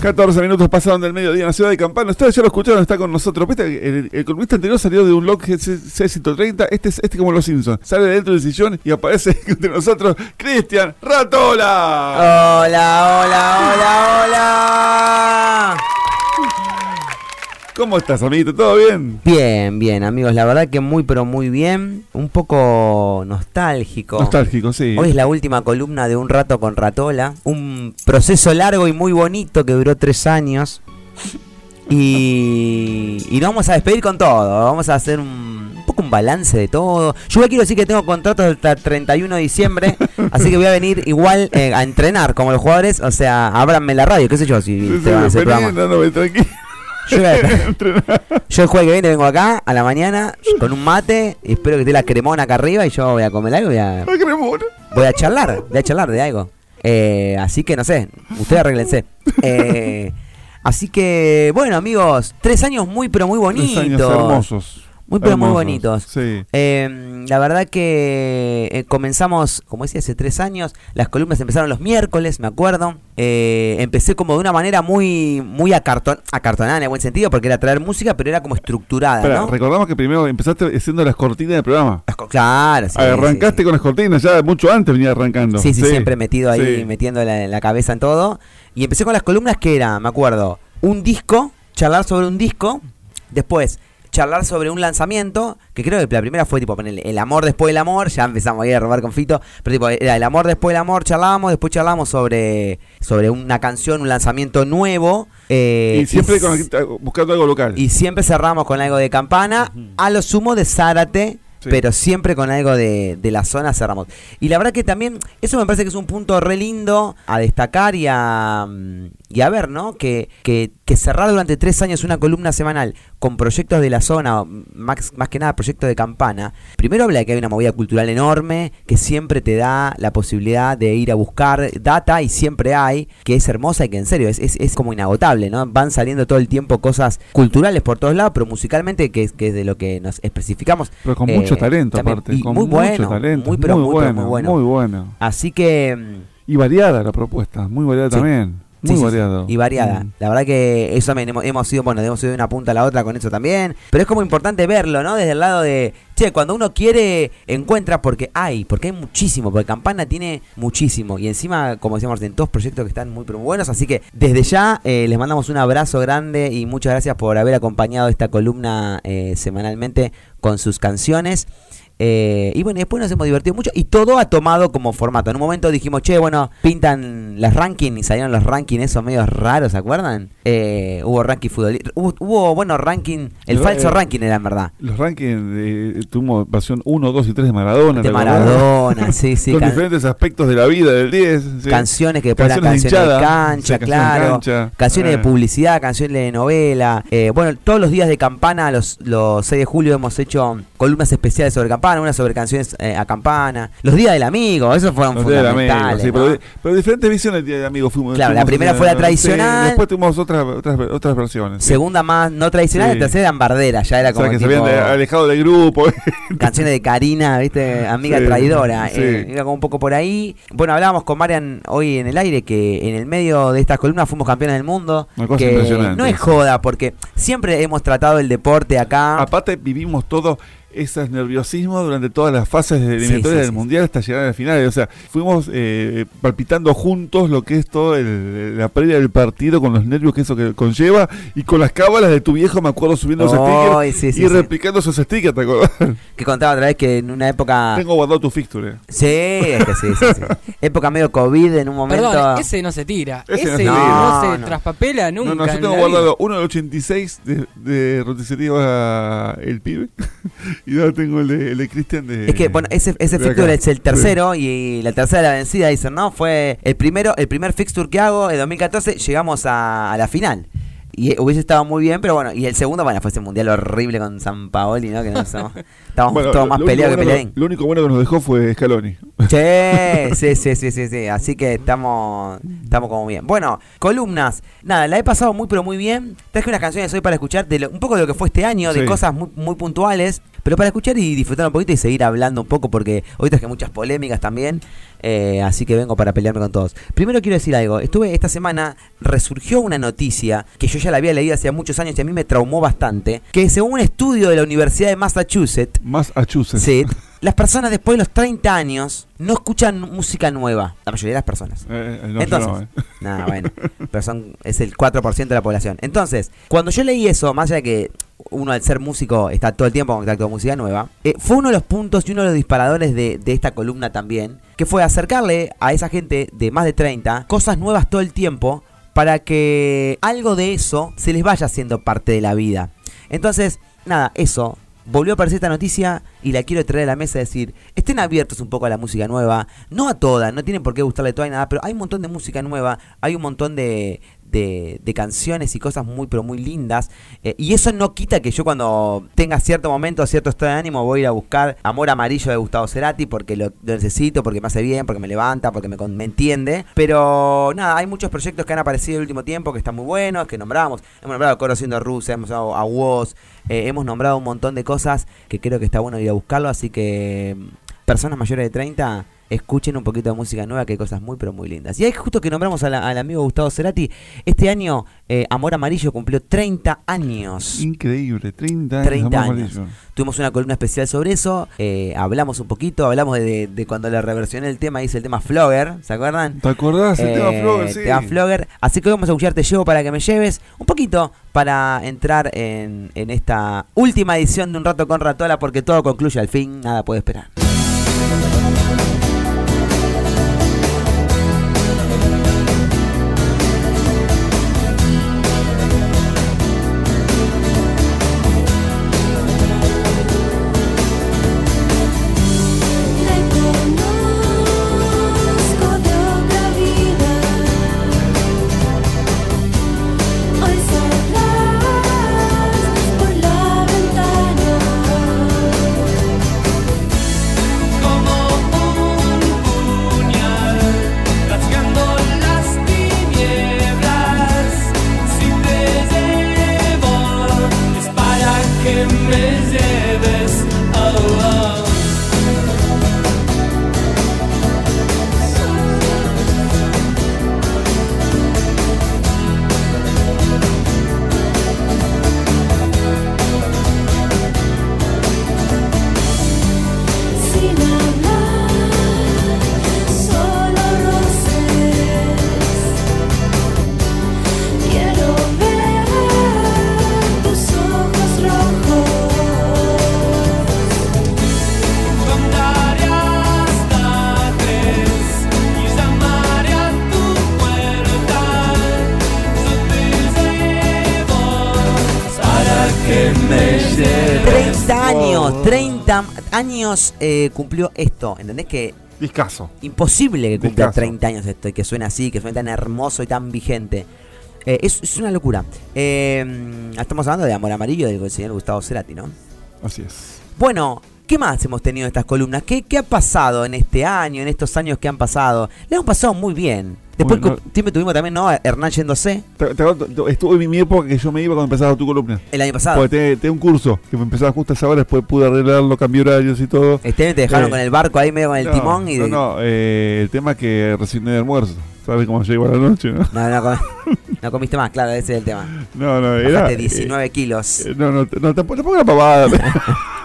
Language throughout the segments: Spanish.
14 minutos pasaron del mediodía en la ciudad de Campana. Ustedes ya lo escucharon, está con nosotros. ¿Viste? El, el anterior salió de un log C130. Este es este como los Simpsons. Sale de dentro del sillón y aparece entre nosotros Cristian Ratola. Hola, hola, hola, hola. ¿Cómo estás, amiguito? ¿Todo bien? Bien, bien, amigos. La verdad que muy, pero muy bien. Un poco nostálgico. Nostálgico, sí. Hoy es la última columna de Un Rato con Ratola. Un proceso largo y muy bonito que duró tres años. Y, y nos vamos a despedir con todo. Vamos a hacer un, un poco un balance de todo. Yo quiero decir que tengo contratos hasta el 31 de diciembre. así que voy a venir igual eh, a entrenar como los jugadores. O sea, ábranme la radio, qué sé yo, si Sí, te van a sí, hacer vení, programa. no, no, tranquilo. Yo, yo el jueves que viene vengo acá a la mañana con un mate y espero que esté la cremona acá arriba y yo voy a comer algo y voy a, Ay, cremona. voy a charlar, voy a charlar de algo. Eh, así que no sé, ustedes arreglense. Eh, así que, bueno amigos, tres años muy pero muy bonitos. Tres años hermosos. Muy pero muy bonitos. Sí. Eh, la verdad que eh, comenzamos, como decía, hace tres años. Las columnas empezaron los miércoles, me acuerdo. Eh, empecé como de una manera muy muy acarton acartonada en el buen sentido, porque era traer música, pero era como estructurada, Espera, ¿no? recordamos que primero empezaste haciendo las cortinas del programa. Las co- Claro, sí, Arrancaste sí, con las cortinas, ya mucho antes venía arrancando. Sí, sí, siempre metido ahí, metiendo la, la cabeza en todo. Y empecé con las columnas que era, me acuerdo, un disco, charlar sobre un disco, después charlar sobre un lanzamiento, que creo que la primera fue tipo ponerle el amor después del amor, ya empezamos ahí a robar con Fito, pero tipo era el amor después del amor, charlábamos, después charlábamos sobre, sobre una canción, un lanzamiento nuevo. eh, Y siempre y- con- buscando algo local. y siempre cerramos con algo de campana, a lo sumo de Zárate, Sí. pero siempre con algo de, de la zona cerramos. Y la verdad que también, eso me parece que es un punto re lindo a destacar y a, mm, y a ver, ¿no? Que, que, que cerrar durante tres años una columna semanal con proyectos de la zona, más, más que nada proyectos de campana, primero habla de que hay una movida cultural enorme, que siempre te da la posibilidad de ir a buscar data y siempre hay, que es hermosa y que en serio es, es, es como inagotable, ¿no? Van saliendo todo el tiempo cosas culturales por todos lados, pero musicalmente, que es, que es de lo que nos especificamos. Pero con eh, mucho talento, también. aparte. Y con muy mucho bueno, talento. muy, pero muy, bueno, muy bueno. Muy bueno. Así que... Y variada la propuesta, muy variada Sí. también. Muy sí. Y variada. Mm. La verdad que eso también hemos, hemos ido, bueno, hemos ido de una punta a la otra con eso también. Pero es como importante verlo, ¿no? Desde el lado de, che, cuando uno quiere, encuentra porque hay, porque hay muchísimo, porque Campana tiene muchísimo. Y encima, como decíamos, en todos proyectos que están muy pero muy buenos. Así que desde ya eh, les mandamos un abrazo grande y muchas gracias por haber acompañado esta columna eh, semanalmente con sus canciones. Eh, y bueno, después nos hemos divertido mucho y todo ha tomado como formato. En un momento dijimos, che, bueno, pintan las rankings y salieron los rankings esos medios raros, ¿se acuerdan? Eh, hubo ranking futbolístico, hubo, hubo, bueno, ranking, el falso eh, ranking era en verdad. Los rankings de, tuvimos versión 1, 2 y 3 de Maradona. De. Maradona, sí, sí. Con diferentes aspectos de la vida del 10. sí. Canciones que después eran Canciones de canciones de cancha, sí, canciones de claro. cancha. Canciones Eh. de publicidad, canciones de novela. Bueno, todos los días de campana, los, los 6 de julio, hemos hecho columnas especiales sobre campana, una sobre canciones a campana. Los días del amigo, esos fueron Los del amigo, fundamentales. sí, ¿no? pero, pero diferentes visiones del día de amigo fuimos. Claro, la primera fue la tradicional. después tuvimos otras, otras, otras versiones. Segunda más no tradicional, Sí. tercera en Bardera, ya era O como sea, que se habían de- alejado del grupo. canciones de Karina, ¿viste? Amiga Sí, traidora. sí. eh, iba como un poco por ahí. Bueno, hablábamos con Marian hoy en el aire que en el medio de estas columnas fuimos campeones del mundo. Una cosa que impresionante. no es joda, porque siempre hemos tratado el deporte acá. Aparte vivimos todo ese nerviosismo durante todas las fases de eliminatoria sí, del sí, mundial hasta llegar al final. O sea, fuimos eh, palpitando juntos lo que es todo el- la previa del partido con los nervios que eso que conlleva y con las cábalas de tu viejo, me acuerdo subiendo esos Ay, stickers sí, sí, y sí. replicando esos stickers, ¿te acordás? Que contaba otra vez que en una época. Tengo guardado tu fixture. Sí, es que sí, sí, sí. Época medio COVID en un momento. Perdón, ese no se tira. Ese Ese, no se no, tira. se No, traspapela nunca. No, no, yo en tengo la guardado vida. uno del 86 de, de roticería El Pibe y ahora tengo el de, el de Cristian de... Es que, bueno, ese, ese de fixture acá. es el tercero y la tercera de la vencida, dicen, ¿no? Fue el primero, el primer fixture que hago en 2014, llegamos a, a la final. Y hubiese estado muy bien, pero bueno, y el segundo, bueno, fue ese mundial horrible con San Paoli, ¿no? Que no somos, estábamos Bueno, todos lo- más peleados que bueno peleadín. Lo único bueno que nos dejó fue Scaloni. Che, sí, sí, sí, sí, sí. Así que estamos, estamos como bien. Bueno, columnas. Nada, la he pasado muy, pero muy bien. Traje unas canciones hoy para escuchar de lo- un poco de lo que fue este año, de Sí. cosas muy, muy puntuales. pero para escuchar y disfrutar un poquito y seguir hablando un poco, porque hoy traje muchas polémicas también, eh, así que vengo para pelearme con todos. Primero quiero decir algo, estuve esta semana, resurgió una noticia que yo ya la había leído hace muchos años y a mí me traumó bastante, que según un estudio de la Universidad de Massachusetts, Massachusetts. sí, las personas después de los 30 años no escuchan música nueva, la mayoría de las personas. Eh, eh, no, Entonces, no, eh. nada, bueno, pero son, es el 4% de la población. Entonces, cuando yo leí eso, más allá de que uno al ser músico está todo el tiempo en contacto con música nueva, eh, fue uno de los puntos y uno de los disparadores de, de esta columna también, que fue acercarle a esa gente de más de 30 cosas nuevas todo el tiempo para que algo de eso se les vaya haciendo parte de la vida. Entonces, nada, eso. Volvió a aparecer esta noticia y la quiero traer a la mesa y decir, estén abiertos un poco a la música nueva, no a toda, no tienen por qué gustarle toda y nada, pero hay un montón de música nueva, hay un montón de, de, canciones y cosas muy pero muy lindas. Eh, y eso no quita que yo cuando tenga cierto momento, cierto estado de ánimo voy a ir a buscar Amor Amarillo de Gustavo Cerati porque lo, necesito, porque me hace bien, porque me levanta, porque me, me entiende, pero nada, hay muchos proyectos que han aparecido en el último tiempo que están muy buenos, que nombramos, hemos nombrado Coro Siendo Rusia, hemos nombrado a Woz, eh, hemos nombrado un montón de cosas que creo que está bueno ir a buscarlo, así que mm, personas mayores de 30 escuchen un poquito de música nueva, que hay cosas muy pero muy lindas. Y ahí justo que nombramos a la- al amigo Gustavo Cerati, este año eh, Amor Amarillo cumplió 30 años. Increíble, 30 años. 30 amor años. amarillo. Tuvimos una columna especial sobre eso, eh, hablamos un poquito, hablamos de, de- de cuando le reversioné el tema, hice el tema Flogger, ¿se acuerdan? ¿Te acordás? El tema Eh, Flogger, sí. tema Flogger. Así que hoy vamos a escuchar Te llevo para que me lleves un poquito para entrar en, en esta última edición de Un Rato con Ratola porque todo concluye al fin, nada puede esperar. 30 años, 30 años eh, cumplió esto, ¿entendés que Discaso. imposible que cumpla Discazo. 30 años esto y que suene así, que suene tan hermoso y tan vigente. Eh, es, es una locura. Eh, estamos hablando de Amor Amarillo del señor Gustavo Cerati, ¿no? Así es. Bueno, ¿qué más hemos tenido en estas columnas? ¿Qué, qué ha pasado en este año, en estos años que han pasado? Le hemos pasado muy bien. Después Bueno. siempre tuvimos también, ¿no? Hernán yéndose Estuvo en mi, época que yo me iba cuando empezaba tu columna. el año pasado. Porque tenía, un curso que me empezaba justo a esa hora, después pude arreglarlo, cambié horarios y todo. Este te dejaron Eh, con el barco ahí medio con el No, timón y... No, de- no, eh, el tema que recién de almuerzo. ¿Sabes cómo llego a la noche, no? No, no, com- no comiste más, claro, ese es el tema. No, no, era. Bajaste eh, 19 kilos. eh, no, no, no, tampoco, tampoco era pavada.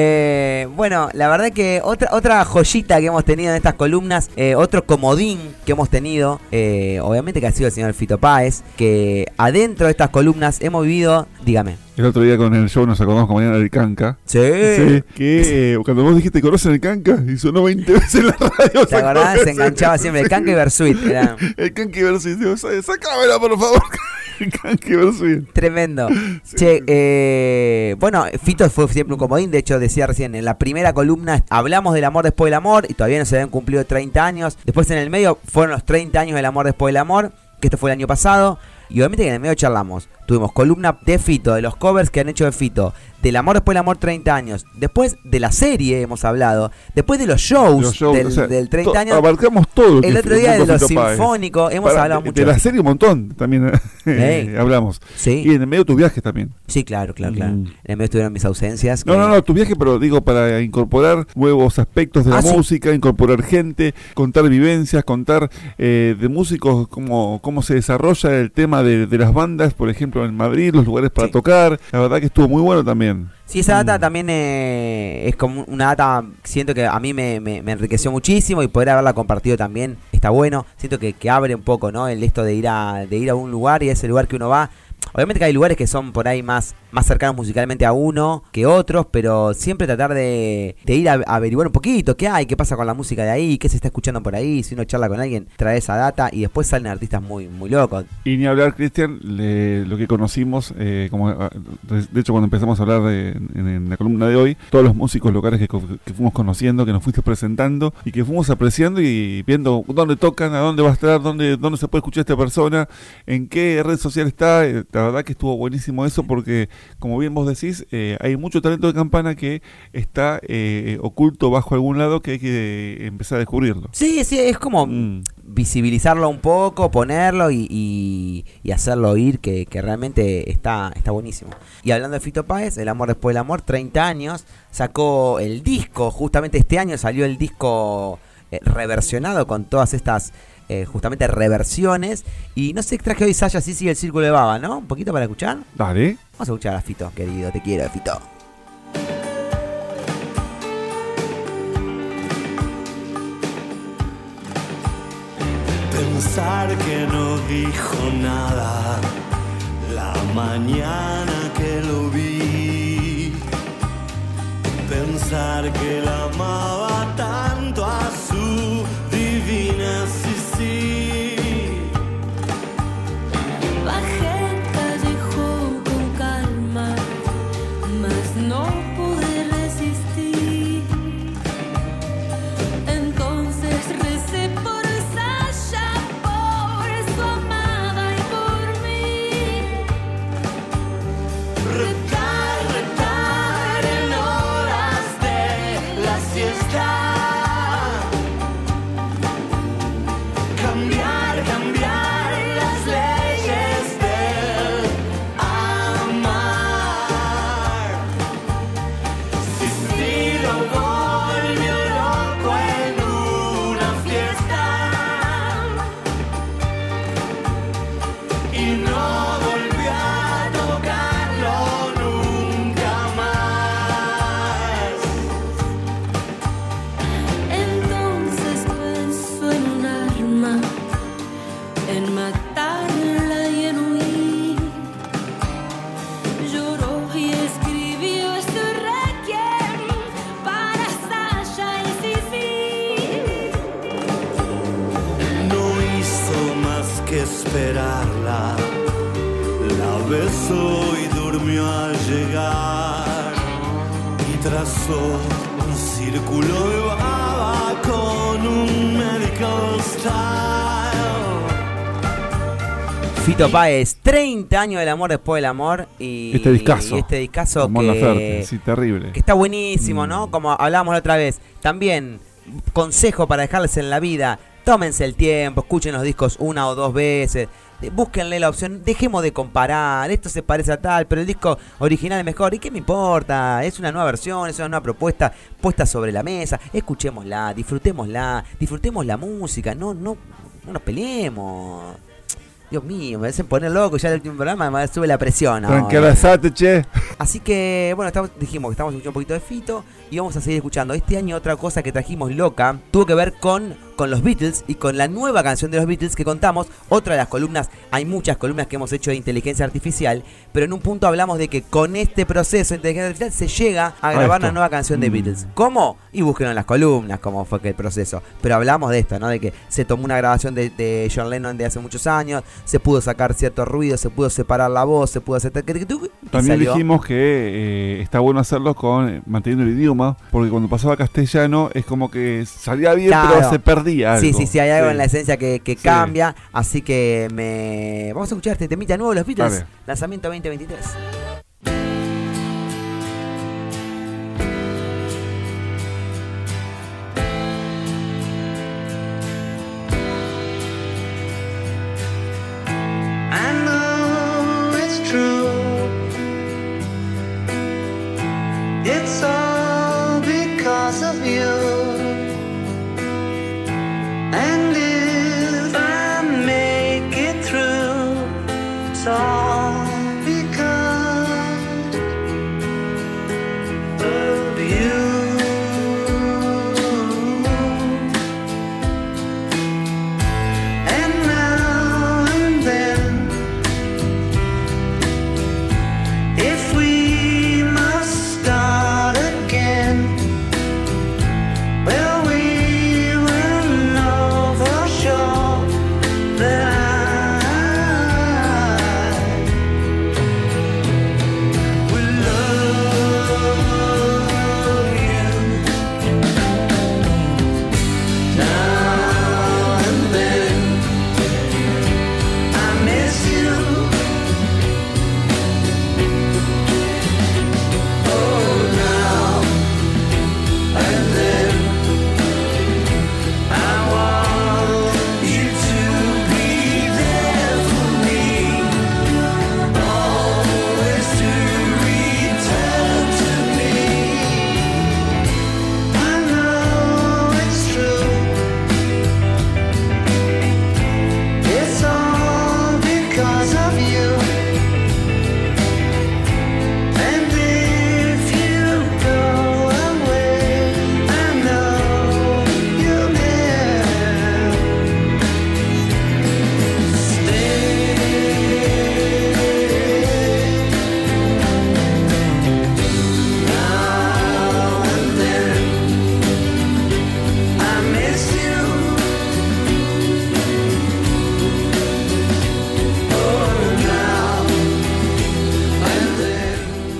Eh, bueno, la verdad que otra otra joyita que hemos tenido en estas columnas, eh, otro comodín que hemos tenido, eh, obviamente que ha sido el señor Fito Páez, que adentro de estas columnas hemos vivido, dígame. el otro día con el show nos acordamos con Mariana del Canca. Sí. Sí, que eh, cuando vos dijiste conocen el canca y sonó 20 veces en la radio. ¿Te acordás? Se enganchaba siempre el canca y Bersuit. Era El canque versus Dios, sacámela por favor. Tremendo. Che, eh, bueno, Fito fue siempre un comodín. De hecho, decía recién, en la primera columna hablamos del amor después del amor y todavía no se habían cumplido 30 años. Después en el medio fueron los 30 años del amor después del amor, que esto fue el año pasado. Y obviamente que en el medio charlamos tuvimos columna de Fito, de los covers que han hecho de Fito, del amor después del amor 30 años, después de la serie hemos hablado, después de los shows, Los shows, del, o sea, del 30 to- años, Abarcamos todo. el otro día de los sinfónicos, hemos Para- hablado de- mucho. De la serie un montón también Ey. hablamos. Sí. Y en el medio de tus viajes también. Sí, claro, claro, claro. Mm. En el medio estuvieron mis ausencias. No, que- no, no, tu viaje, pero digo, para incorporar nuevos aspectos de la Ah, sí. música, incorporar gente, contar vivencias, contar eh, de músicos cómo, cómo se desarrolla el tema de, de las bandas, por ejemplo, en Madrid, los lugares para Sí. tocar. La verdad que estuvo muy bueno también. Sí, esa data Mm. también eh, es como una data, siento que a mí me, me- me enriqueció muchísimo y poder haberla compartido también está bueno. Siento que, que abre un poco, ¿no? El esto de ir a de ir a un lugar y a ese lugar que uno va. Obviamente que hay lugares que son por ahí más, más cercanos musicalmente a uno que otros, pero siempre tratar de, ir a, averiguar un poquito qué hay, qué pasa con la música de ahí, qué se está escuchando por ahí. Si uno charla con alguien, trae esa data y después salen artistas muy, muy locos. Y ni hablar, Cristian, lo que conocimos, eh, como ah, de hecho cuando empezamos a hablar de- en, la columna de hoy, todos los músicos locales que, que fuimos conociendo, que nos fuiste presentando y que fuimos apreciando y viendo dónde tocan, a dónde va a estar, dónde, dónde se puede escuchar esta persona, en qué red social está. eh, la verdad que estuvo buenísimo eso porque, como bien vos decís, eh, hay mucho talento de campana que está eh, oculto bajo algún lado que hay que empezar a descubrirlo. Sí, sí, es como Mm. visibilizarlo un poco, ponerlo y, y- y hacerlo oír, que, que realmente está, está buenísimo. Y hablando de Fito Páez, El amor después del amor, 30 años, sacó el disco, justamente este año salió el disco eh, reversionado con todas estas eh, justamente reversiones. Y no sé, traje hoy Saya, sí sigue el círculo de baba, ¿no? Un poquito para escuchar. Dale. Vamos a escuchar a Fito, querido, te quiero, Fito. Pensar que no dijo nada la mañana que lo vi. Pensar que la amaba esperarla. La besó y durmió al llegar. Y trazó un círculo de baba con un medical style. Fito Páez, 30 años del amor después del amor. Y Este discazo. y este discazo que, Laferte, sí, terrible. que está buenísimo, Mm. ¿no? Como hablábamos la otra vez. También, consejo para dejarles en la vida. Tómense el tiempo, escuchen los discos una o dos veces. Búsquenle la opción, dejemos de comparar, esto se parece a tal, pero el disco original es mejor. ¿Y qué me importa? Es una nueva versión, es una nueva propuesta puesta sobre la mesa. Escuchémosla, disfrutémosla, disfrutemos la música, no, no, no nos peleemos. Dios mío, me hacen poner loco ya el último programa, me sube la presión. che. Así que, bueno, estamos, dijimos que estamos escuchando un poquito de Fito y vamos a seguir escuchando. Este año otra cosa que trajimos loca tuvo que ver con, con los Beatles y con la nueva canción de los Beatles que contamos. Otra de las columnas, hay muchas columnas que hemos hecho de inteligencia artificial, pero en un punto hablamos de que con este proceso de inteligencia artificial se llega a grabar una nueva canción de Mm. Beatles. ¿Cómo? Y búsquenlo en las columnas cómo fue que el proceso. Pero hablamos de esto, ¿no? De que se tomó una grabación de, de John Lennon de hace muchos años, se pudo sacar cierto ruido, se pudo separar la voz, se pudo hacer... También dijimos que eh, está bueno hacerlo con manteniendo el idioma, porque cuando pasaba castellano es como que salía bien, Claro. pero se perdía algo. Sí, sí, sí, hay algo Sí. en la esencia que, que Sí. cambia. Así que me. Vamos a escuchar este temita nuevo, los Beatles. Lanzamiento 2023. I know it's true. It's all because of you.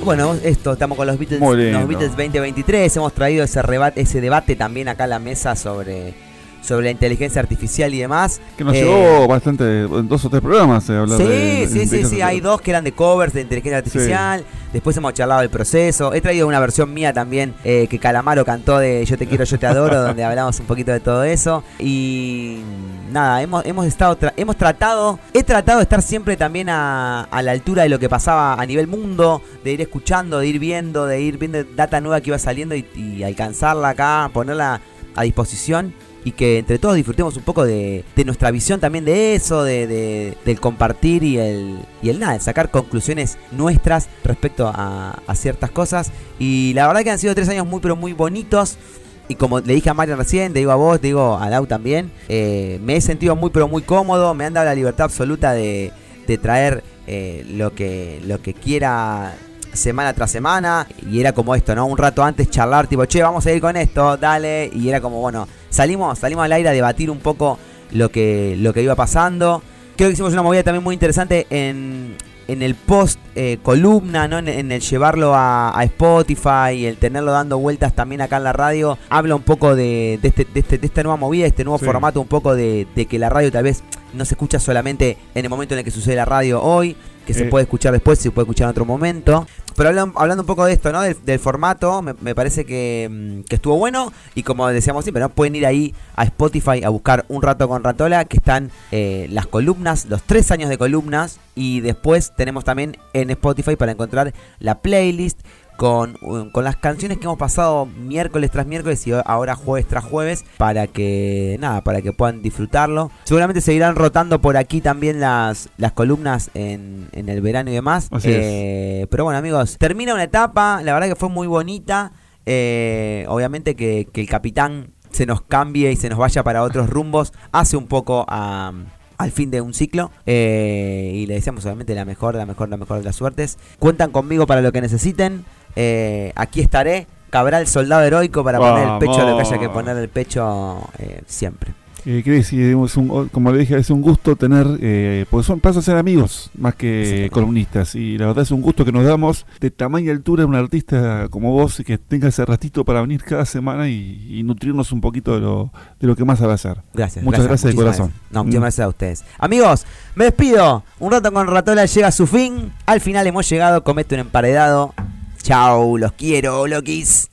Bueno, esto, estamos con los Beatles, los Beatles 2023. Hemos traído ese, rebate, ese debate también acá a la mesa sobre, sobre la inteligencia artificial y demás. Que nos Eh, llevó bastante, en dos o tres programas se hablar Sí, de- de sí, sí, sí, hay dos que eran de covers de inteligencia artificial. Después hemos charlado del proceso. He traído una versión mía también eh, que Calamaro cantó de Yo te quiero, yo te adoro, donde hablamos un poquito de todo eso. Y nada, hemos, hemos estado, tra- hemos tratado, he tratado de estar siempre también a, a la altura de lo que pasaba a nivel mundo, de ir escuchando, de ir viendo, de ir viendo data nueva que iba saliendo y, y alcanzarla acá, ponerla a disposición y que entre todos disfrutemos un poco de, de nuestra visión también de eso, de, de- del compartir y el, y el nada, el sacar conclusiones nuestras respecto a, a ciertas cosas. Y la verdad que han sido tres años muy pero muy bonitos. Y como le dije a Mario recién, te digo a vos, te digo a Lau también, eh, me he sentido muy pero muy cómodo, me han dado la libertad absoluta de, de traer eh, lo, que, lo que quiera semana tras semana y era como esto, ¿no? Un rato antes charlar tipo, che, vamos a ir con esto, dale, y era como, bueno, salimos, salimos al aire a debatir un poco lo que, lo que iba pasando. Creo que hicimos una movida también muy interesante en, en el post eh, columna, ¿no? En, en el llevarlo a, a Spotify y el tenerlo dando vueltas también acá en la radio. Habla un poco de, de este, de, este- de esta nueva movida, este nuevo Sí. formato, un poco de, de que la radio tal vez no se escucha solamente en el momento en el que sucede la radio hoy, que se Eh. puede escuchar después, se puede escuchar en otro momento. Pero hablan- hablando un poco de esto, ¿no? Del, del formato, me, me parece que, mm, que estuvo bueno. Y como decíamos siempre, ¿no? Pueden ir ahí a Spotify a buscar un rato con Ratola, que están eh, las columnas, los tres años de columnas. Y después tenemos también en Spotify para encontrar la playlist con, con las canciones que hemos pasado miércoles tras miércoles y ahora jueves tras jueves para que nada, para que puedan disfrutarlo. Seguramente seguirán rotando por aquí también las, las columnas en, en el verano y demás. Eh, Pero bueno amigos, termina una etapa, la verdad que fue muy bonita. Eh, obviamente que, que el capitán se nos cambie y se nos vaya para otros rumbos hace un poco a al fin de un ciclo eh, y le deseamos obviamente la mejor, la mejor, la mejor de las suertes. Cuentan conmigo para lo que necesiten. Eh, aquí estaré, Cabral, soldado heroico, para poner el pecho a lo que haya que poner el pecho eh, siempre. Eh, Cris, y es un- como le dije, es un gusto tener, eh, porque son, pasan a ser amigos más que columnistas. Y la verdad es un gusto que nos damos de tamaño y altura un artista como vos y que tenga ese ratito para venir cada semana y, y nutrirnos un poquito de lo, de lo que más sabe hacer. Gracias. Muchas gracias de corazón. gracias. No, Mm. muchas gracias a ustedes. Amigos, me despido. Un rato con Ratola llega a su fin. Al final hemos llegado. Comete un emparedado. Chao, los quiero, loquis.